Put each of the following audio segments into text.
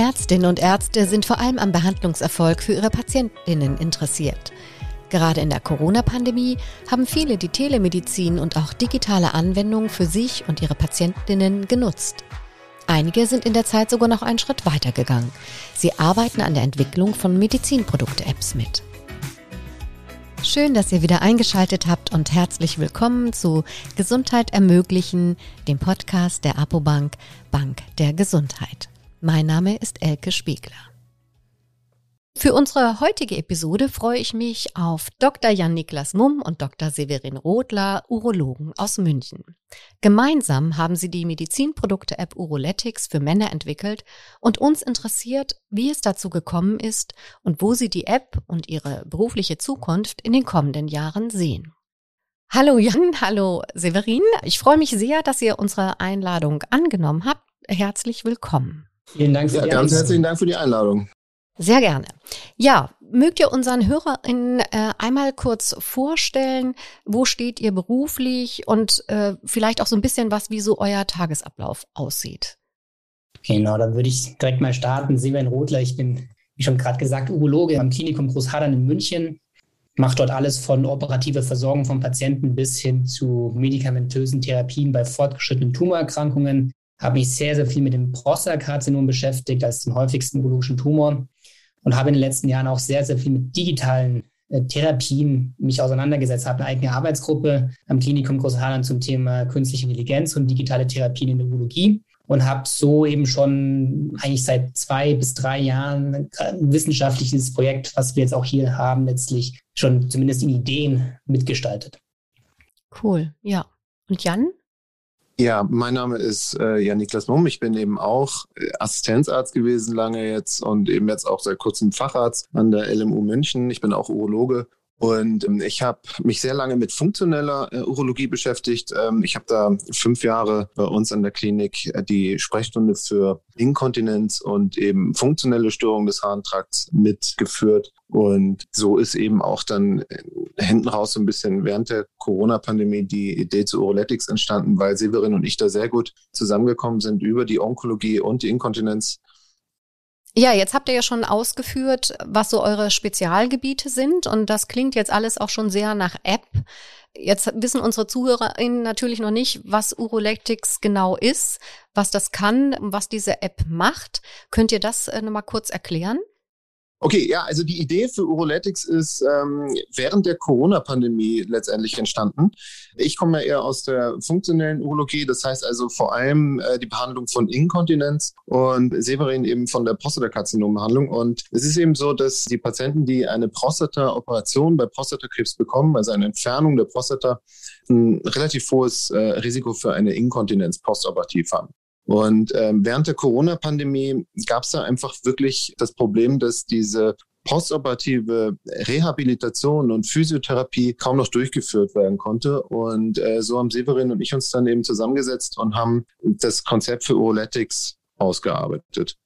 Ärztinnen und Ärzte sind vor allem am Behandlungserfolg für ihre Patientinnen interessiert. Gerade in der Corona-Pandemie haben viele die Telemedizin und auch digitale Anwendungen für sich und ihre Patientinnen genutzt. Einige sind in der Zeit sogar noch einen Schritt weitergegangen. Sie arbeiten an der Entwicklung von Medizinprodukte-Apps mit. Schön, dass ihr wieder eingeschaltet habt und herzlich willkommen zu Gesundheit ermöglichen, dem Podcast der Apobank Bank der Gesundheit. Mein Name ist Elke Spiegler. Für unsere heutige Episode freue ich mich auf Dr. Jan-Niklas Mumm und Dr. Severin Rothler, Urologen aus München. Gemeinsam haben sie die Medizinprodukte-App Uroletics für Männer entwickelt und uns interessiert, wie es dazu gekommen ist und wo sie die App und ihre berufliche Zukunft in den kommenden Jahren sehen. Hallo Jan, hallo Severin. Ich freue mich sehr, dass ihr unsere Einladung angenommen habt. Herzlich willkommen. Vielen Dank für ja, die Ganz herzlichen Dank für die Einladung. Sehr gerne. Ja, mögt ihr unseren HörerInnen äh, einmal kurz vorstellen, wo steht ihr beruflich und äh, vielleicht auch so ein bisschen was, wie so euer Tagesablauf aussieht? Genau, dann würde ich direkt mal starten. Severin Rothler, ich bin, wie schon gerade gesagt, Urologe am Klinikum Großhadern in München. Mache dort alles von operativer Versorgung von Patienten bis hin zu medikamentösen Therapien bei fortgeschrittenen Tumorerkrankungen habe mich sehr, sehr viel mit dem Prostatakarzinom beschäftigt als dem häufigsten urologischen Tumor und habe in den letzten Jahren auch sehr, sehr viel mit digitalen äh, Therapien mich auseinandergesetzt, habe eine eigene Arbeitsgruppe am Klinikum Großhadern zum Thema künstliche Intelligenz und digitale Therapien in der Urologie und habe so eben schon eigentlich seit zwei bis drei Jahren ein wissenschaftliches Projekt, was wir jetzt auch hier haben, letztlich schon zumindest in Ideen mitgestaltet. Cool, ja. Und Jan? Ja, mein Name ist äh, Jan-Niklas Mumm. Ich bin eben auch äh, Assistenzarzt gewesen lange jetzt und eben jetzt auch seit kurzem Facharzt an der LMU München. Ich bin auch Urologe und ähm, ich habe mich sehr lange mit funktioneller äh, Urologie beschäftigt. Ähm, ich habe da fünf Jahre bei uns an der Klinik äh, die Sprechstunde für Inkontinenz und eben funktionelle Störungen des Harntrakts mitgeführt. Und so ist eben auch dann äh, hinten raus so ein bisschen während der Corona-Pandemie die Idee zu Uroletics entstanden, weil Severin und ich da sehr gut zusammengekommen sind über die Onkologie und die Inkontinenz ja, jetzt habt ihr ja schon ausgeführt, was so eure Spezialgebiete sind und das klingt jetzt alles auch schon sehr nach App. Jetzt wissen unsere ZuhörerInnen natürlich noch nicht, was Uroletics genau ist, was das kann, was diese App macht. Könnt ihr das äh, nochmal kurz erklären? Okay, ja, also die Idee für Uroletics ist ähm, während der Corona-Pandemie letztendlich entstanden. Ich komme ja eher aus der funktionellen Urologie, das heißt also vor allem äh, die Behandlung von Inkontinenz und Severin eben von der Prostatakarzinombehandlung. Und es ist eben so, dass die Patienten, die eine Prostata-Operation bei Prostatakrebs bekommen, also eine Entfernung der Prostata, ein relativ hohes äh, Risiko für eine Inkontinenz postoperativ haben. Und ähm, während der Corona-Pandemie gab es da einfach wirklich das Problem, dass diese postoperative Rehabilitation und Physiotherapie kaum noch durchgeführt werden konnte. Und äh, so haben Severin und ich uns dann eben zusammengesetzt und haben das Konzept für Uroletics ausgearbeitet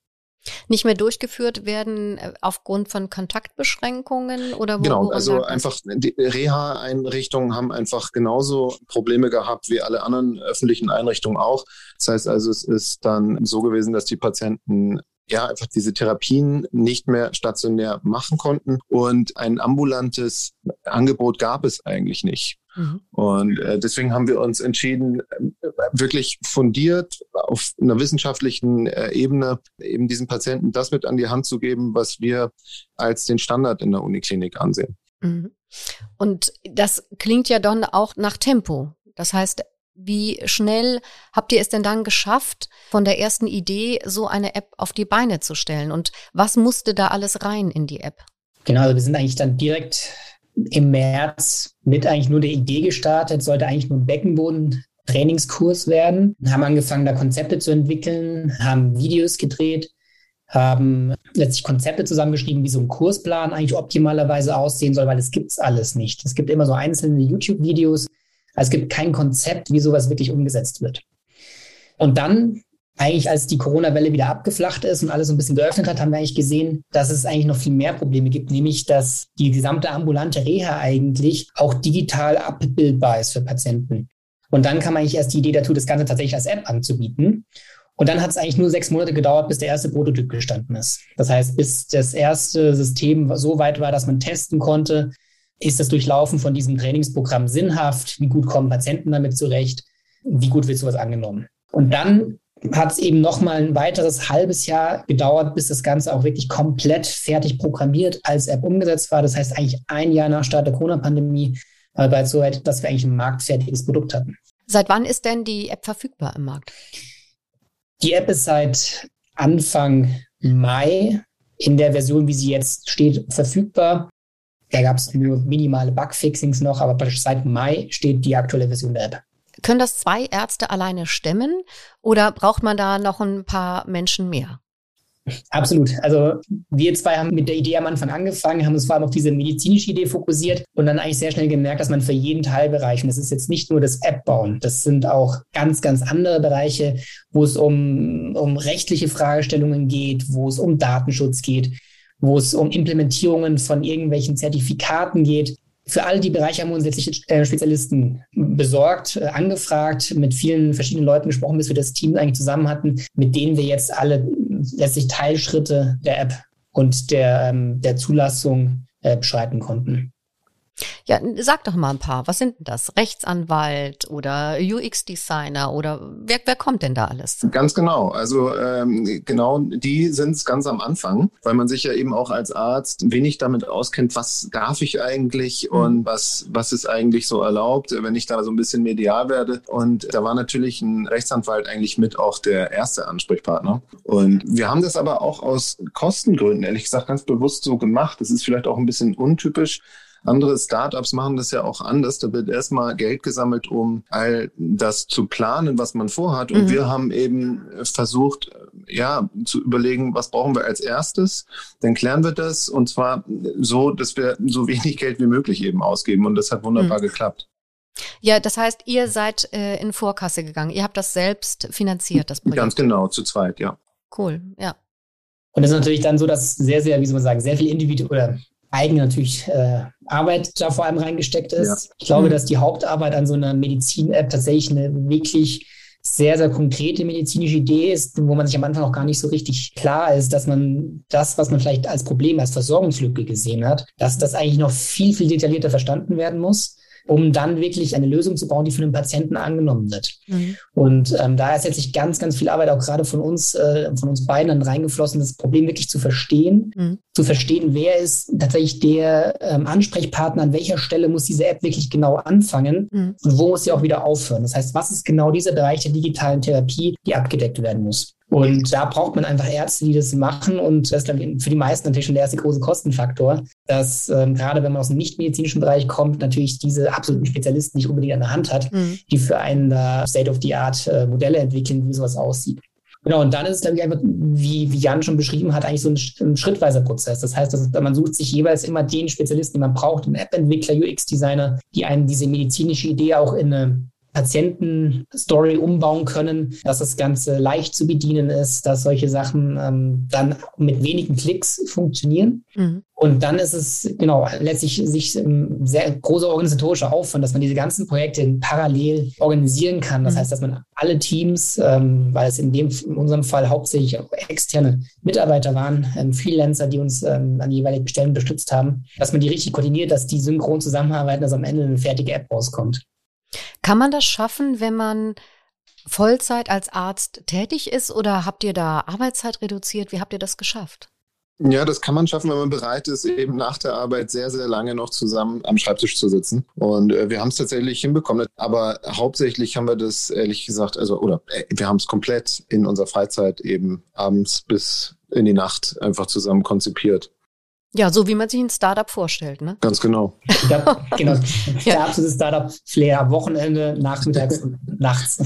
nicht mehr durchgeführt werden äh, aufgrund von Kontaktbeschränkungen oder wo, Genau, also einfach die Reha-Einrichtungen haben einfach genauso Probleme gehabt wie alle anderen öffentlichen Einrichtungen auch. Das heißt also, es ist dann so gewesen, dass die Patienten ja einfach diese Therapien nicht mehr stationär machen konnten und ein ambulantes Angebot gab es eigentlich nicht. Mhm. Und äh, deswegen haben wir uns entschieden, äh, wirklich fundiert auf einer wissenschaftlichen äh, Ebene eben diesen Patienten das mit an die Hand zu geben, was wir als den Standard in der Uniklinik ansehen. Mhm. Und das klingt ja dann auch nach Tempo. Das heißt, wie schnell habt ihr es denn dann geschafft, von der ersten Idee so eine App auf die Beine zu stellen? Und was musste da alles rein in die App? Genau, also wir sind eigentlich dann direkt im März mit eigentlich nur der Idee gestartet, sollte eigentlich nur ein Beckenboden-Trainingskurs werden. Haben angefangen, da Konzepte zu entwickeln, haben Videos gedreht, haben letztlich Konzepte zusammengeschrieben, wie so ein Kursplan eigentlich optimalerweise aussehen soll, weil es gibt's alles nicht. Es gibt immer so einzelne YouTube-Videos, also es gibt kein Konzept, wie sowas wirklich umgesetzt wird. Und dann eigentlich als die Corona-Welle wieder abgeflacht ist und alles so ein bisschen geöffnet hat, haben wir eigentlich gesehen, dass es eigentlich noch viel mehr Probleme gibt, nämlich dass die gesamte ambulante Reha eigentlich auch digital abbildbar ist für Patienten. Und dann kam eigentlich erst die Idee dazu, das Ganze tatsächlich als App anzubieten. Und dann hat es eigentlich nur sechs Monate gedauert, bis der erste Prototyp gestanden ist. Das heißt, bis das erste System so weit war, dass man testen konnte, ist das Durchlaufen von diesem Trainingsprogramm sinnhaft? Wie gut kommen Patienten damit zurecht? Wie gut wird sowas angenommen? Und dann hat es eben noch mal ein weiteres halbes Jahr gedauert, bis das Ganze auch wirklich komplett fertig programmiert als App umgesetzt war. Das heißt eigentlich ein Jahr nach Start der Corona-Pandemie war bereits so weit, dass wir eigentlich ein marktfertiges Produkt hatten. Seit wann ist denn die App verfügbar im Markt? Die App ist seit Anfang Mai in der Version, wie sie jetzt steht, verfügbar. Da gab es nur minimale Bugfixings noch, aber seit Mai steht die aktuelle Version der App. Können das zwei Ärzte alleine stemmen oder braucht man da noch ein paar Menschen mehr? Absolut. Also wir zwei haben mit der Idee am Anfang angefangen, haben uns vor allem auf diese medizinische Idee fokussiert und dann eigentlich sehr schnell gemerkt, dass man für jeden Teilbereich, und das ist jetzt nicht nur das App bauen, das sind auch ganz, ganz andere Bereiche, wo es um, um rechtliche Fragestellungen geht, wo es um Datenschutz geht, wo es um Implementierungen von irgendwelchen Zertifikaten geht. Für all die Bereiche haben wir uns letztlich äh, Spezialisten besorgt, äh, angefragt, mit vielen verschiedenen Leuten gesprochen, bis wir das Team eigentlich zusammen hatten, mit denen wir jetzt alle letztlich Teilschritte der App und der, ähm, der Zulassung äh, beschreiten konnten. Ja, sag doch mal ein paar. Was sind denn das? Rechtsanwalt oder UX-Designer oder wer, wer kommt denn da alles? Ganz genau. Also ähm, genau die sind es ganz am Anfang, weil man sich ja eben auch als Arzt wenig damit auskennt, was darf ich eigentlich mhm. und was, was ist eigentlich so erlaubt, wenn ich da so ein bisschen medial werde. Und da war natürlich ein Rechtsanwalt eigentlich mit auch der erste Ansprechpartner. Und wir haben das aber auch aus Kostengründen, ehrlich gesagt, ganz bewusst so gemacht. Das ist vielleicht auch ein bisschen untypisch. Andere Startups machen das ja auch anders. Da wird erstmal Geld gesammelt, um all das zu planen, was man vorhat. Und mhm. wir haben eben versucht, ja, zu überlegen, was brauchen wir als erstes. Dann klären wir das und zwar so, dass wir so wenig Geld wie möglich eben ausgeben. Und das hat wunderbar mhm. geklappt. Ja, das heißt, ihr seid äh, in Vorkasse gegangen. Ihr habt das selbst finanziert, das Projekt. Ganz genau, zu zweit, ja. Cool, ja. Und es ist natürlich dann so, dass sehr, sehr, wie soll man sagen, sehr viel individuell oder eigene natürlich äh, Arbeit da vor allem reingesteckt ist. Ja. Ich glaube, mhm. dass die Hauptarbeit an so einer Medizin-App tatsächlich eine wirklich sehr, sehr konkrete medizinische Idee ist, wo man sich am Anfang auch gar nicht so richtig klar ist, dass man das, was man vielleicht als Problem, als Versorgungslücke gesehen hat, dass das eigentlich noch viel, viel detaillierter verstanden werden muss um dann wirklich eine Lösung zu bauen, die von dem Patienten angenommen wird. Mhm. Und ähm, da ist jetzt ganz, ganz viel Arbeit auch gerade von uns, äh, von uns beiden dann reingeflossen, das Problem wirklich zu verstehen, mhm. zu verstehen, wer ist tatsächlich der ähm, Ansprechpartner, an welcher Stelle muss diese App wirklich genau anfangen mhm. und wo muss sie auch wieder aufhören. Das heißt, was ist genau dieser Bereich der digitalen Therapie, die abgedeckt werden muss? Und da braucht man einfach Ärzte, die das machen. Und das ist für die meisten natürlich schon der erste große Kostenfaktor, dass ähm, gerade wenn man aus dem nicht-medizinischen Bereich kommt, natürlich diese absoluten Spezialisten nicht unbedingt an der Hand hat, mhm. die für einen da State-of-the-Art äh, Modelle entwickeln, wie sowas aussieht. Genau, und dann ist es, glaube ich, einfach, wie, wie Jan schon beschrieben hat, eigentlich so ein, ein schrittweiser Prozess. Das heißt, dass man sucht sich jeweils immer den Spezialisten, den man braucht, einen App-Entwickler, UX-Designer, die einen diese medizinische Idee auch in eine Patientenstory umbauen können, dass das Ganze leicht zu bedienen ist, dass solche Sachen ähm, dann mit wenigen Klicks funktionieren. Mhm. Und dann ist es genau letztlich sich ein sehr großer organisatorischer Aufwand, dass man diese ganzen Projekte parallel organisieren kann. Das mhm. heißt, dass man alle Teams, ähm, weil es in dem in unserem Fall hauptsächlich auch externe Mitarbeiter waren, ähm, Freelancer, die uns ähm, an jeweiligen Stellen unterstützt haben, dass man die richtig koordiniert, dass die synchron zusammenarbeiten, dass am Ende eine fertige App rauskommt. Kann man das schaffen, wenn man Vollzeit als Arzt tätig ist oder habt ihr da Arbeitszeit reduziert? Wie habt ihr das geschafft? Ja, das kann man schaffen, wenn man bereit ist, eben nach der Arbeit sehr, sehr lange noch zusammen am Schreibtisch zu sitzen. Und äh, wir haben es tatsächlich hinbekommen. Aber hauptsächlich haben wir das, ehrlich gesagt, also, oder äh, wir haben es komplett in unserer Freizeit eben abends bis in die Nacht einfach zusammen konzipiert. Ja, so wie man sich ein Startup vorstellt, ne? Ganz genau. Ja, genau. Der absolute Startup-Flair, Wochenende, nachmittags und nachts.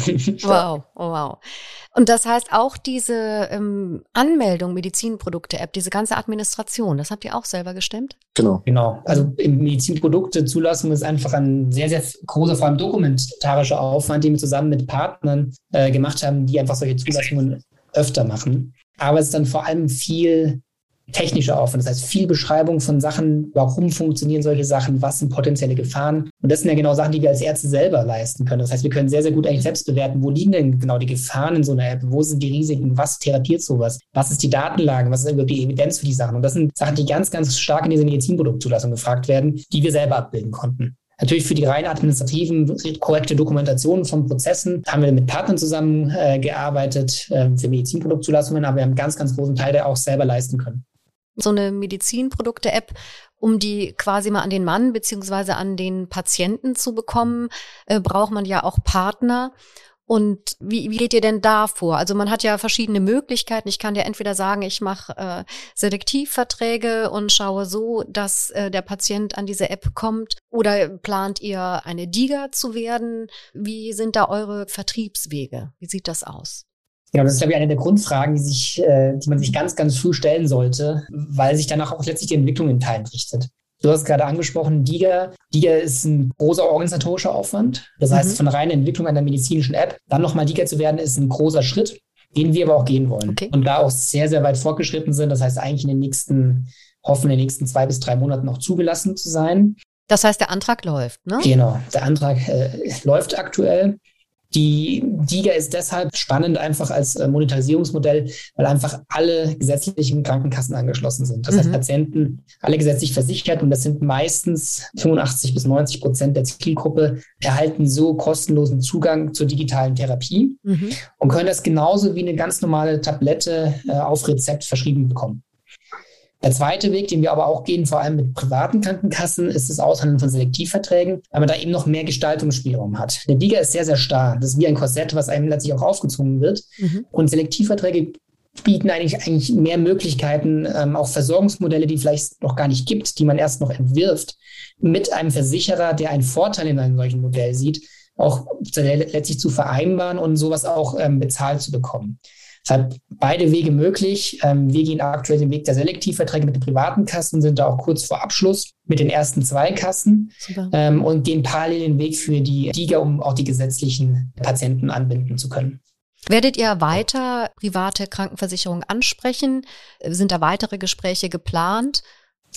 wow, oh, wow. Und das heißt auch diese ähm, Anmeldung Medizinprodukte-App, diese ganze Administration, das habt ihr auch selber gestemmt? Genau. Genau. Also Medizinprodukte-Zulassung ist einfach ein sehr, sehr großer, vor allem dokumentarischer Aufwand, den wir zusammen mit Partnern äh, gemacht haben, die einfach solche Zulassungen öfter machen. Aber es ist dann vor allem viel technischer Aufwand. Das heißt, viel Beschreibung von Sachen, warum funktionieren solche Sachen, was sind potenzielle Gefahren. Und das sind ja genau Sachen, die wir als Ärzte selber leisten können. Das heißt, wir können sehr, sehr gut eigentlich selbst bewerten, wo liegen denn genau die Gefahren in so einer App, wo sind die Risiken, was therapiert sowas, was ist die Datenlage, was ist überhaupt die Evidenz für die Sachen. Und das sind Sachen, die ganz, ganz stark in dieser Medizinproduktzulassung gefragt werden, die wir selber abbilden konnten. Natürlich für die rein administrativen, korrekte Dokumentation von Prozessen haben wir mit Partnern zusammengearbeitet äh, äh, für Medizinproduktzulassungen, aber wir haben einen ganz, ganz großen Teil der auch selber leisten können. So eine Medizinprodukte-App, um die quasi mal an den Mann beziehungsweise an den Patienten zu bekommen, äh, braucht man ja auch Partner. Und wie, wie geht ihr denn da vor? Also man hat ja verschiedene Möglichkeiten. Ich kann ja entweder sagen, ich mache äh, Selektivverträge und schaue so, dass äh, der Patient an diese App kommt. Oder plant ihr eine DIGA zu werden? Wie sind da eure Vertriebswege? Wie sieht das aus? Genau, das ist, glaube ich, eine der Grundfragen, die, sich, äh, die man sich ganz, ganz früh stellen sollte, weil sich danach auch letztlich die Entwicklung in Teilen richtet. Du hast gerade angesprochen, DIGA. DIGA ist ein großer organisatorischer Aufwand. Das heißt, mhm. von der reinen Entwicklung einer medizinischen App, dann nochmal DIGA zu werden, ist ein großer Schritt, den wir aber auch gehen wollen. Okay. Und da auch sehr, sehr weit fortgeschritten sind. Das heißt, eigentlich in den nächsten, hoffen in den nächsten zwei bis drei Monaten auch zugelassen zu sein. Das heißt, der Antrag läuft, ne? Genau, der Antrag äh, läuft aktuell. Die DIGA ist deshalb spannend einfach als äh, Monetarisierungsmodell, weil einfach alle gesetzlichen Krankenkassen angeschlossen sind. Das mhm. heißt, Patienten alle gesetzlich versichert und das sind meistens 85 bis 90 Prozent der Zielgruppe erhalten so kostenlosen Zugang zur digitalen Therapie mhm. und können das genauso wie eine ganz normale Tablette äh, auf Rezept verschrieben bekommen. Der zweite Weg, den wir aber auch gehen, vor allem mit privaten Krankenkassen, ist das Aushandeln von Selektivverträgen, weil man da eben noch mehr Gestaltungsspielraum hat. Der Liga ist sehr, sehr starr. Das ist wie ein Korsett, was einem letztlich auch aufgezwungen wird. Mhm. Und Selektivverträge bieten eigentlich, eigentlich mehr Möglichkeiten, ähm, auch Versorgungsmodelle, die vielleicht noch gar nicht gibt, die man erst noch entwirft, mit einem Versicherer, der einen Vorteil in einem solchen Modell sieht, auch letztlich zu vereinbaren und sowas auch ähm, bezahlt zu bekommen. Deshalb beide Wege möglich. Ähm, wir gehen aktuell den Weg der Selektivverträge mit den privaten Kassen, sind da auch kurz vor Abschluss mit den ersten zwei Kassen ähm, und gehen parallel den Weg für die DIGA, um auch die gesetzlichen Patienten anbinden zu können. Werdet ihr weiter private Krankenversicherungen ansprechen? Sind da weitere Gespräche geplant?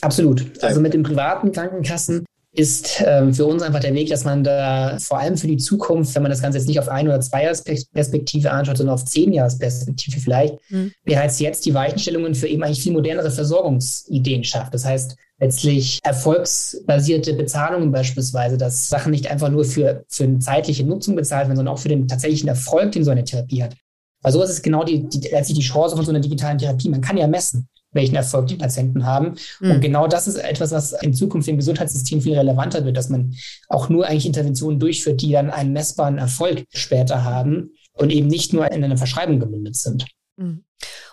Absolut. Also mit den privaten Krankenkassen ist ähm, für uns einfach der Weg, dass man da vor allem für die Zukunft, wenn man das Ganze jetzt nicht auf ein oder zwei Perspektive anschaut, sondern auf zehn Perspektive vielleicht, mhm. bereits jetzt die Weichenstellungen für eben eigentlich viel modernere Versorgungsideen schafft. Das heißt, letztlich erfolgsbasierte Bezahlungen beispielsweise, dass Sachen nicht einfach nur für, für eine zeitliche Nutzung bezahlt werden, sondern auch für den tatsächlichen Erfolg, den so eine Therapie hat. Weil sowas ist genau die, die, letztlich die Chance von so einer digitalen Therapie. Man kann ja messen welchen Erfolg die Patienten haben. Mhm. Und genau das ist etwas, was in Zukunft im Gesundheitssystem viel relevanter wird, dass man auch nur eigentlich Interventionen durchführt, die dann einen messbaren Erfolg später haben und eben nicht nur in einer Verschreibung gemündet sind. Mhm.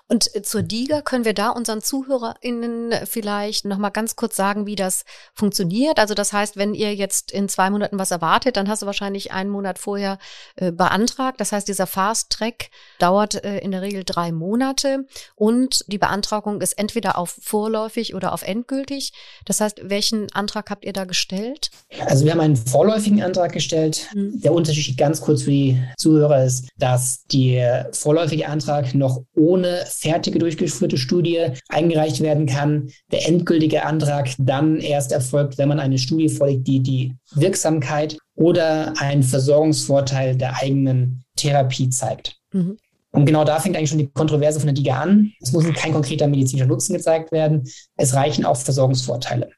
Und äh, zur DIGA können wir da unseren ZuhörerInnen vielleicht nochmal ganz kurz sagen, wie das funktioniert. Also das heißt, wenn ihr jetzt in zwei Monaten was erwartet, dann hast du wahrscheinlich einen Monat vorher äh, beantragt. Das heißt, dieser Fast Track dauert äh, in der Regel drei Monate und die Beantragung ist entweder auf vorläufig oder auf endgültig. Das heißt, welchen Antrag habt ihr da gestellt? Also wir haben einen vorläufigen Antrag gestellt. Mhm. Der Unterschied ganz kurz für die Zuhörer ist, dass der vorläufige Antrag noch ohne fertige durchgeführte Studie eingereicht werden kann. Der endgültige Antrag dann erst erfolgt, wenn man eine Studie vorlegt, die die Wirksamkeit oder einen Versorgungsvorteil der eigenen Therapie zeigt. Mhm. Und genau da fängt eigentlich schon die Kontroverse von der DIGA an. Es muss kein konkreter medizinischer Nutzen gezeigt werden. Es reichen auch Versorgungsvorteile.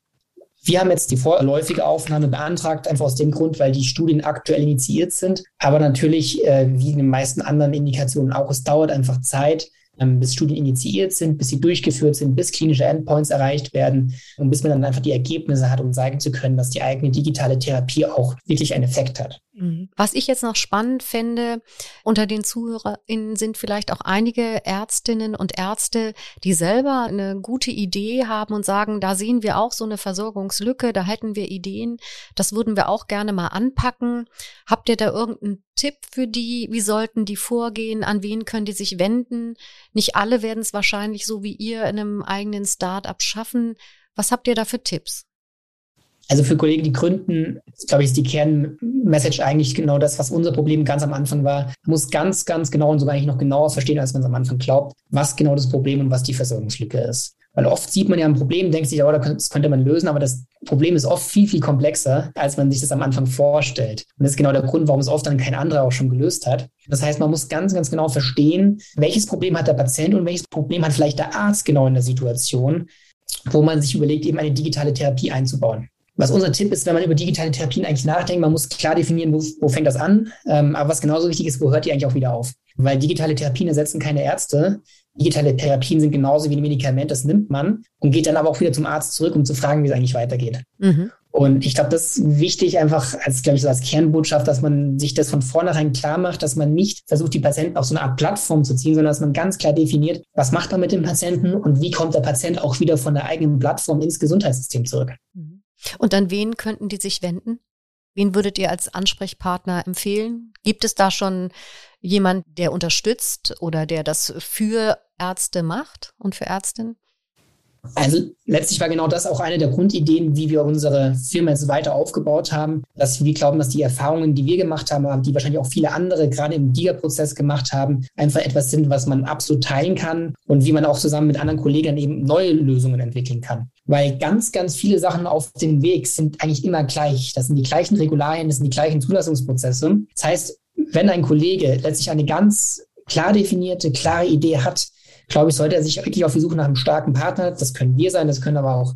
Wir haben jetzt die vorläufige Aufnahme beantragt, einfach aus dem Grund, weil die Studien aktuell initiiert sind. Aber natürlich, äh, wie in den meisten anderen Indikationen auch, es dauert einfach Zeit, bis Studien initiiert sind, bis sie durchgeführt sind, bis klinische Endpoints erreicht werden und bis man dann einfach die Ergebnisse hat, um sagen zu können, dass die eigene digitale Therapie auch wirklich einen Effekt hat. Mhm. Was ich jetzt noch spannend fände, unter den ZuhörerInnen sind vielleicht auch einige Ärztinnen und Ärzte, die selber eine gute Idee haben und sagen, da sehen wir auch so eine Versorgungslücke, da hätten wir Ideen, das würden wir auch gerne mal anpacken. Habt ihr da irgendeinen Tipp für die? Wie sollten die vorgehen? An wen können die sich wenden? Nicht alle werden es wahrscheinlich so wie ihr in einem eigenen Start-up schaffen. Was habt ihr da für Tipps? Also für Kollegen, die gründen, glaube ich, ist die Kernmessage eigentlich genau das, was unser Problem ganz am Anfang war. Man muss ganz, ganz genau und sogar eigentlich noch genauer verstehen, als man es am Anfang glaubt, was genau das Problem und was die Versorgungslücke ist. Weil oft sieht man ja ein Problem, denkt sich, oh, das könnte man lösen, aber das Problem ist oft viel, viel komplexer, als man sich das am Anfang vorstellt. Und das ist genau der Grund, warum es oft dann kein anderer auch schon gelöst hat. Das heißt, man muss ganz, ganz genau verstehen, welches Problem hat der Patient und welches Problem hat vielleicht der Arzt genau in der Situation, wo man sich überlegt, eben eine digitale Therapie einzubauen. Was unser Tipp ist, wenn man über digitale Therapien eigentlich nachdenkt, man muss klar definieren, wo, wo fängt das an. Ähm, aber was genauso wichtig ist, wo hört die eigentlich auch wieder auf? Weil digitale Therapien ersetzen keine Ärzte. Digitale Therapien sind genauso wie ein Medikament, das nimmt man und geht dann aber auch wieder zum Arzt zurück, um zu fragen, wie es eigentlich weitergeht. Mhm. Und ich glaube, das ist wichtig, einfach als, glaube ich, so als Kernbotschaft, dass man sich das von vornherein klar macht, dass man nicht versucht, die Patienten auf so eine Art Plattform zu ziehen, sondern dass man ganz klar definiert, was macht man mit dem Patienten und wie kommt der Patient auch wieder von der eigenen Plattform ins Gesundheitssystem zurück. Mhm. Und an wen könnten die sich wenden? Wen würdet ihr als Ansprechpartner empfehlen? Gibt es da schon jemand, der unterstützt oder der das für Ärzte macht und für Ärztinnen? Also letztlich war genau das auch eine der Grundideen, wie wir unsere Firma jetzt weiter aufgebaut haben, dass wir glauben, dass die Erfahrungen, die wir gemacht haben, die wahrscheinlich auch viele andere gerade im DIGA-Prozess gemacht haben, einfach etwas sind, was man absolut teilen kann und wie man auch zusammen mit anderen Kollegen eben neue Lösungen entwickeln kann. Weil ganz, ganz viele Sachen auf dem Weg sind eigentlich immer gleich. Das sind die gleichen Regularien, das sind die gleichen Zulassungsprozesse. Das heißt, wenn ein Kollege letztlich eine ganz klar definierte, klare Idee hat, glaube ich, sollte er sich wirklich auf die Suche nach einem starken Partner, das können wir sein, das können aber auch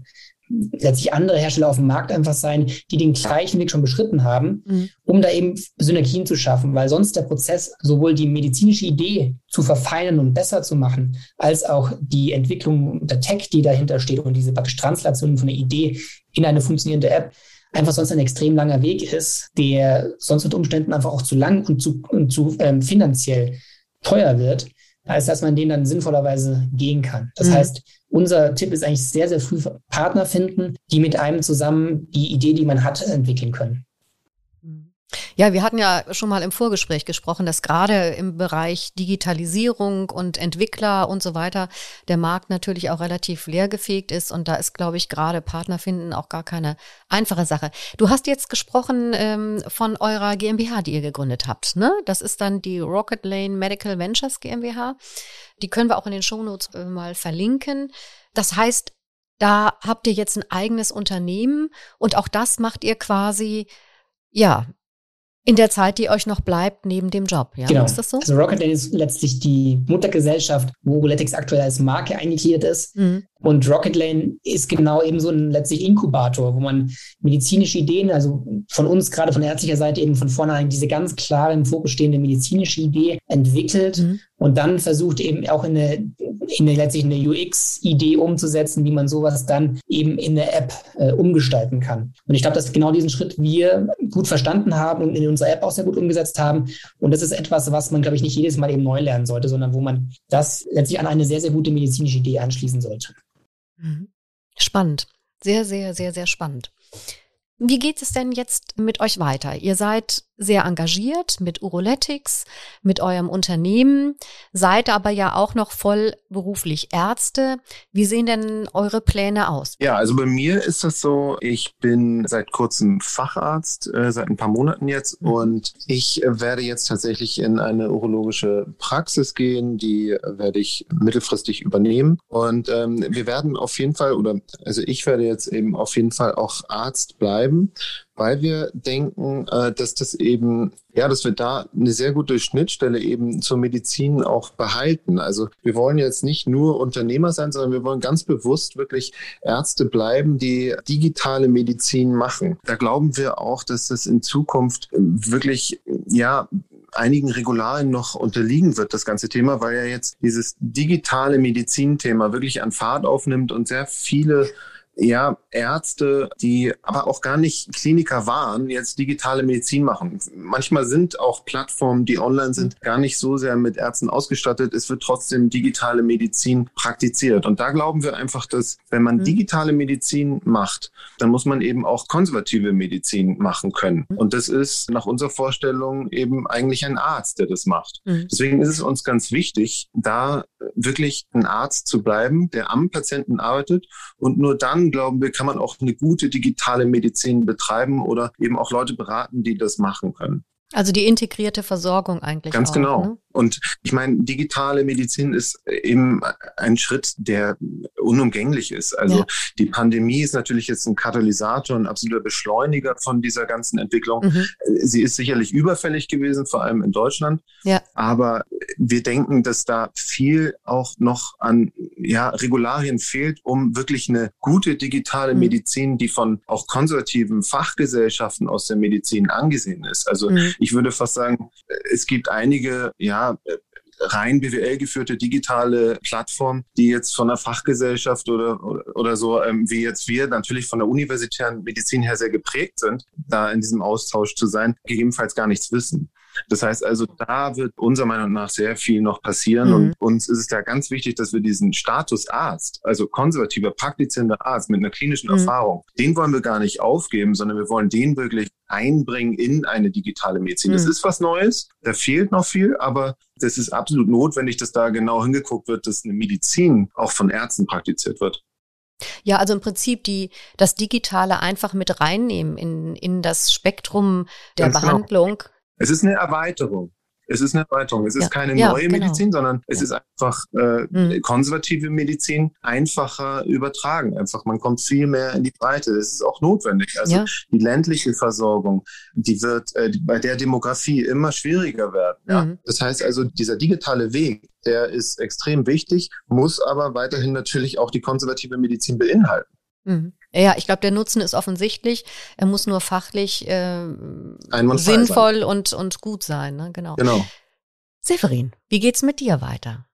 letztlich andere Hersteller auf dem Markt einfach sein, die den gleichen Weg schon beschritten haben, mhm. um da eben Synergien zu schaffen, weil sonst der Prozess, sowohl die medizinische Idee zu verfeinern und besser zu machen, als auch die Entwicklung der Tech, die dahinter steht und diese praktisch Translation von der Idee in eine funktionierende App, einfach sonst ein extrem langer Weg ist, der sonst mit Umständen einfach auch zu lang und zu, und zu ähm, finanziell teuer wird als dass man den dann sinnvollerweise gehen kann. Das mhm. heißt, unser Tipp ist eigentlich sehr, sehr früh Partner finden, die mit einem zusammen die Idee, die man hat, entwickeln können. Ja, wir hatten ja schon mal im Vorgespräch gesprochen, dass gerade im Bereich Digitalisierung und Entwickler und so weiter der Markt natürlich auch relativ leergefegt ist und da ist, glaube ich, gerade Partner finden auch gar keine einfache Sache. Du hast jetzt gesprochen ähm, von eurer GmbH, die ihr gegründet habt, ne? Das ist dann die Rocket Lane Medical Ventures GmbH. Die können wir auch in den Shownotes äh, mal verlinken. Das heißt, da habt ihr jetzt ein eigenes Unternehmen und auch das macht ihr quasi ja, in der Zeit, die euch noch bleibt neben dem Job, ja? Genau. Ist das so? Also Rocket ist letztlich die Muttergesellschaft, wo Roletics aktuell als Marke eingegliedert ist. Mhm. Und Rocket Lane ist genau eben so ein letztlich Inkubator, wo man medizinische Ideen, also von uns gerade von ärztlicher Seite eben von vornherein diese ganz klar im Fokus stehende medizinische Idee entwickelt mhm. und dann versucht eben auch in eine, in eine letztlich eine UX-Idee umzusetzen, wie man sowas dann eben in der App äh, umgestalten kann. Und ich glaube, dass genau diesen Schritt wir gut verstanden haben und in unserer App auch sehr gut umgesetzt haben. Und das ist etwas, was man, glaube ich, nicht jedes Mal eben neu lernen sollte, sondern wo man das letztlich an eine sehr, sehr gute medizinische Idee anschließen sollte. Mhm. Spannend. Sehr, sehr, sehr, sehr spannend. Wie geht es denn jetzt mit euch weiter? Ihr seid sehr engagiert mit Uroletics, mit eurem Unternehmen, seid aber ja auch noch voll beruflich Ärzte. Wie sehen denn eure Pläne aus? Ja, also bei mir ist das so, ich bin seit kurzem Facharzt, äh, seit ein paar Monaten jetzt mhm. und ich werde jetzt tatsächlich in eine urologische Praxis gehen, die werde ich mittelfristig übernehmen und ähm, wir werden auf jeden Fall oder also ich werde jetzt eben auf jeden Fall auch Arzt bleiben weil wir denken, äh, dass das eben, ja, dass wir da eine sehr gute Schnittstelle eben zur Medizin auch behalten. Also wir wollen jetzt nicht nur Unternehmer sein, sondern wir wollen ganz bewusst wirklich Ärzte bleiben, die digitale Medizin machen. Da glauben wir auch, dass das in Zukunft wirklich, ja, einigen Regularien noch unterliegen wird, das ganze Thema, weil ja jetzt dieses digitale Medizinthema wirklich an Fahrt aufnimmt und sehr viele ja, Ärzte, die aber auch gar nicht Kliniker waren, jetzt digitale Medizin machen. Manchmal sind auch Plattformen, die online sind, gar nicht so sehr mit Ärzten ausgestattet. Es wird trotzdem digitale Medizin praktiziert. Und da glauben wir einfach, dass wenn man mhm. digitale Medizin macht, dann muss man eben auch konservative Medizin machen können. Mhm. Und das ist nach unserer Vorstellung eben eigentlich ein Arzt, der das macht. Mhm. Deswegen ist es uns ganz wichtig, da wirklich ein Arzt zu bleiben, der am Patienten arbeitet und nur dann glauben wir, kann man auch eine gute digitale Medizin betreiben oder eben auch Leute beraten, die das machen können. Also die integrierte Versorgung eigentlich. Ganz auch, genau. Ne? Und ich meine, digitale Medizin ist eben ein Schritt, der unumgänglich ist. Also ja. die Pandemie ist natürlich jetzt ein Katalysator, ein absoluter Beschleuniger von dieser ganzen Entwicklung. Mhm. Sie ist sicherlich überfällig gewesen, vor allem in Deutschland. Ja. Aber wir denken, dass da viel auch noch an ja, Regularien fehlt, um wirklich eine gute digitale mhm. Medizin, die von auch konservativen Fachgesellschaften aus der Medizin angesehen ist. Also mhm. ich würde fast sagen, es gibt einige ja, rein BWL geführte digitale Plattform, die jetzt von der Fachgesellschaft oder, oder, oder so, ähm, wie jetzt wir, natürlich von der universitären Medizin her sehr geprägt sind, da in diesem Austausch zu sein, gegebenenfalls gar nichts wissen. Das heißt also, da wird unserer Meinung nach sehr viel noch passieren. Mhm. Und uns ist es da ganz wichtig, dass wir diesen Status Arzt, also konservativer, praktizierender Arzt mit einer klinischen mhm. Erfahrung, den wollen wir gar nicht aufgeben, sondern wir wollen den wirklich einbringen in eine digitale Medizin. Mhm. Das ist was Neues, da fehlt noch viel, aber das ist absolut notwendig, dass da genau hingeguckt wird, dass eine Medizin auch von Ärzten praktiziert wird. Ja, also im Prinzip die, das Digitale einfach mit reinnehmen in, in das Spektrum der Ganz genau. Behandlung. Genau. Es ist eine Erweiterung. Es ist eine Erweiterung. Es ist ja, keine ja, neue genau. Medizin, sondern es ja. ist einfach äh, mhm. konservative Medizin einfacher übertragen. Einfach, man kommt viel mehr in die Breite. Das ist auch notwendig. Also die ländliche Versorgung, die wird äh, bei der Demografie immer schwieriger werden. Mhm. Das heißt also, dieser digitale Weg, der ist extrem wichtig, muss aber weiterhin natürlich auch die konservative Medizin beinhalten. Mhm. Ja, ich glaube, der Nutzen ist offensichtlich. Er muss nur fachlich äh, sinnvoll sein. und, und gut sein. Ne? Genau. genau. Severin, wie geht's mit dir weiter?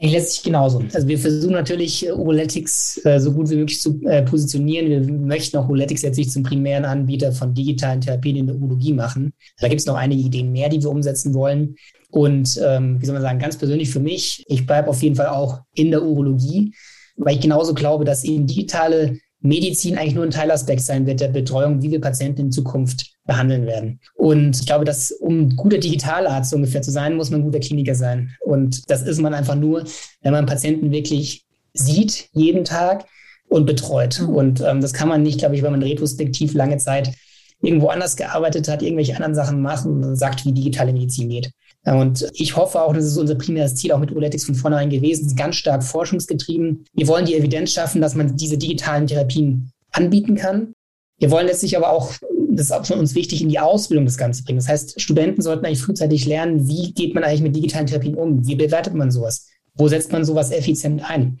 Eigentlich letztlich genauso. Also wir versuchen natürlich äh, Uroletics äh, so gut wie möglich zu äh, positionieren. Wir möchten auch Uroletics jetzt nicht zum primären Anbieter von digitalen Therapien in der Urologie machen. Da gibt es noch einige Ideen mehr, die wir umsetzen wollen. Und ähm, wie soll man sagen, ganz persönlich für mich, ich bleibe auf jeden Fall auch in der Urologie weil ich genauso glaube, dass eben digitale Medizin eigentlich nur ein Teilaspekt sein wird der Betreuung, wie wir Patienten in Zukunft behandeln werden. Und ich glaube, dass um guter Digitalarzt ungefähr zu sein, muss man guter Kliniker sein. Und das ist man einfach nur, wenn man Patienten wirklich sieht, jeden Tag und betreut. Mhm. Und ähm, das kann man nicht, glaube ich, wenn man retrospektiv lange Zeit irgendwo anders gearbeitet hat, irgendwelche anderen Sachen macht und sagt, wie digitale Medizin geht. Und ich hoffe auch, das ist unser primäres Ziel auch mit Uroletics von vornherein gewesen, ganz stark forschungsgetrieben. Wir wollen die Evidenz schaffen, dass man diese digitalen Therapien anbieten kann. Wir wollen letztlich aber auch, das ist auch für uns wichtig, in die Ausbildung das Ganze bringen. Das heißt, Studenten sollten eigentlich frühzeitig lernen, wie geht man eigentlich mit digitalen Therapien um? Wie bewertet man sowas? Wo setzt man sowas effizient ein?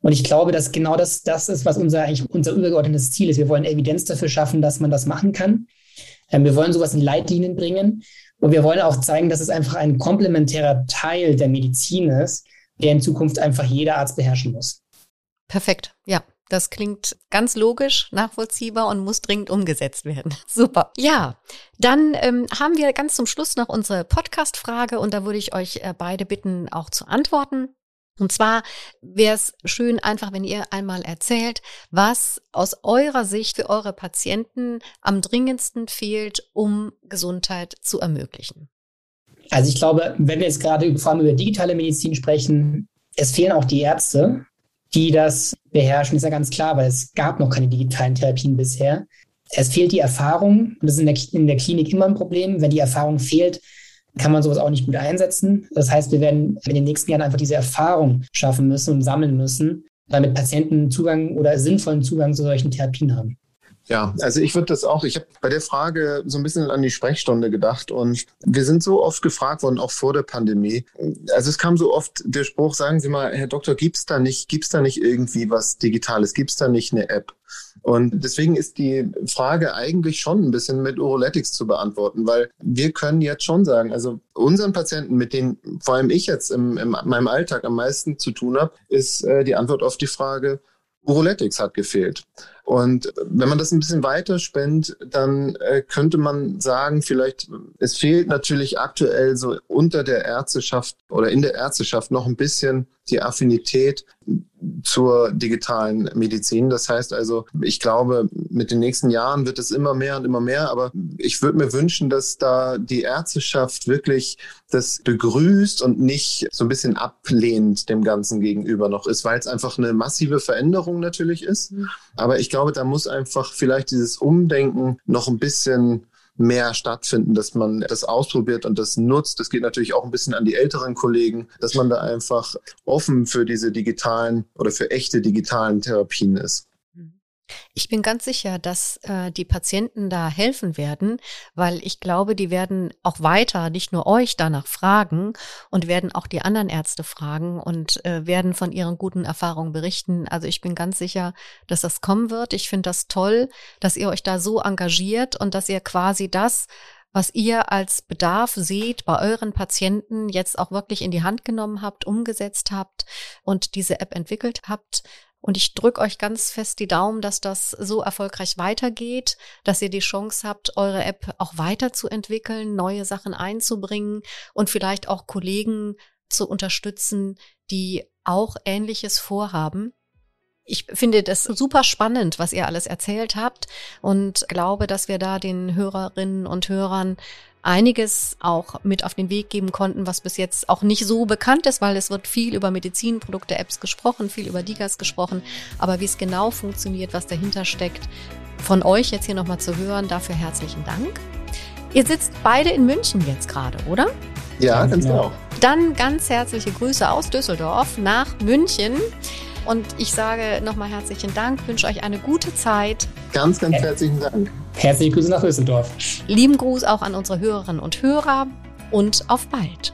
Und ich glaube, dass genau das, das ist, was unser, eigentlich unser übergeordnetes Ziel ist. Wir wollen Evidenz dafür schaffen, dass man das machen kann. Ähm, wir wollen sowas in Leitlinien bringen. Und wir wollen auch zeigen, dass es einfach ein komplementärer Teil der Medizin ist, der in Zukunft einfach jeder Arzt beherrschen muss. Perfekt, ja. Das klingt ganz logisch, nachvollziehbar und muss dringend umgesetzt werden. Super. Ja, dann ähm, haben wir ganz zum Schluss noch unsere Podcast-Frage und da würde ich euch äh, beide bitten, auch zu antworten. Und zwar wäre es schön einfach, wenn ihr einmal erzählt, was aus eurer Sicht für eure Patienten am dringendsten fehlt, um Gesundheit zu ermöglichen. Also ich glaube, wenn wir jetzt gerade vor allem über digitale Medizin sprechen, es fehlen auch die Ärzte, die das beherrschen, ist ja ganz klar, weil es gab noch keine digitalen Therapien bisher. Es fehlt die Erfahrung und das ist in der, in der Klinik immer ein Problem. Wenn die Erfahrung fehlt, kann man sowas auch nicht gut einsetzen. Das heißt, wir werden in den nächsten Jahren einfach diese Erfahrung schaffen müssen und sammeln müssen, damit Patienten Zugang oder sinnvollen Zugang zu solchen Therapien haben. Ja, also ich würde das auch, ich habe bei der Frage so ein bisschen an die Sprechstunde gedacht und wir sind so oft gefragt worden, auch vor der Pandemie. Also es kam so oft der Spruch, sagen Sie mal, Herr Doktor, gibt's da nicht, gibt's da nicht irgendwie was Digitales, gibt's da nicht eine App? Und deswegen ist die Frage eigentlich schon ein bisschen mit Uroletics zu beantworten, weil wir können jetzt schon sagen, also unseren Patienten, mit denen vor allem ich jetzt in meinem Alltag am meisten zu tun habe, ist äh, die Antwort auf die Frage, Uroletics hat gefehlt. Und wenn man das ein bisschen weiter spennt, dann äh, könnte man sagen, vielleicht, es fehlt natürlich aktuell so unter der Ärzteschaft oder in der Ärzteschaft noch ein bisschen die Affinität zur digitalen Medizin. Das heißt also, ich glaube, mit den nächsten Jahren wird es immer mehr und immer mehr, aber ich würde mir wünschen, dass da die Ärzteschaft wirklich das begrüßt und nicht so ein bisschen ablehnt dem Ganzen gegenüber noch ist, weil es einfach eine massive Veränderung natürlich ist. Mhm. Aber ich glaube, da muss einfach vielleicht dieses Umdenken noch ein bisschen mehr stattfinden, dass man das ausprobiert und das nutzt. Das geht natürlich auch ein bisschen an die älteren Kollegen, dass man da einfach offen für diese digitalen oder für echte digitalen Therapien ist. Ich bin ganz sicher, dass äh, die Patienten da helfen werden, weil ich glaube, die werden auch weiter nicht nur euch danach fragen und werden auch die anderen Ärzte fragen und äh, werden von ihren guten Erfahrungen berichten. Also ich bin ganz sicher, dass das kommen wird. Ich finde das toll, dass ihr euch da so engagiert und dass ihr quasi das, was ihr als Bedarf seht bei euren Patienten jetzt auch wirklich in die Hand genommen habt, umgesetzt habt und diese App entwickelt habt. Und ich drücke euch ganz fest die Daumen, dass das so erfolgreich weitergeht, dass ihr die Chance habt, eure App auch weiterzuentwickeln, neue Sachen einzubringen und vielleicht auch Kollegen zu unterstützen, die auch Ähnliches vorhaben. Ich finde das super spannend, was ihr alles erzählt habt und glaube, dass wir da den Hörerinnen und Hörern einiges auch mit auf den Weg geben konnten, was bis jetzt auch nicht so bekannt ist, weil es wird viel über Medizinprodukte, Apps gesprochen, viel über Digas gesprochen, aber wie es genau funktioniert, was dahinter steckt, von euch jetzt hier nochmal zu hören, dafür herzlichen Dank. Ihr sitzt beide in München jetzt gerade, oder? Ja, ganz genau. Dann ganz herzliche Grüße aus Düsseldorf nach München. Und ich sage nochmal herzlichen Dank, wünsche euch eine gute Zeit. Ganz, ganz herzlichen Dank. Herzliche Grüße nach Düsseldorf. Lieben Gruß auch an unsere Hörerinnen und Hörer und auf bald.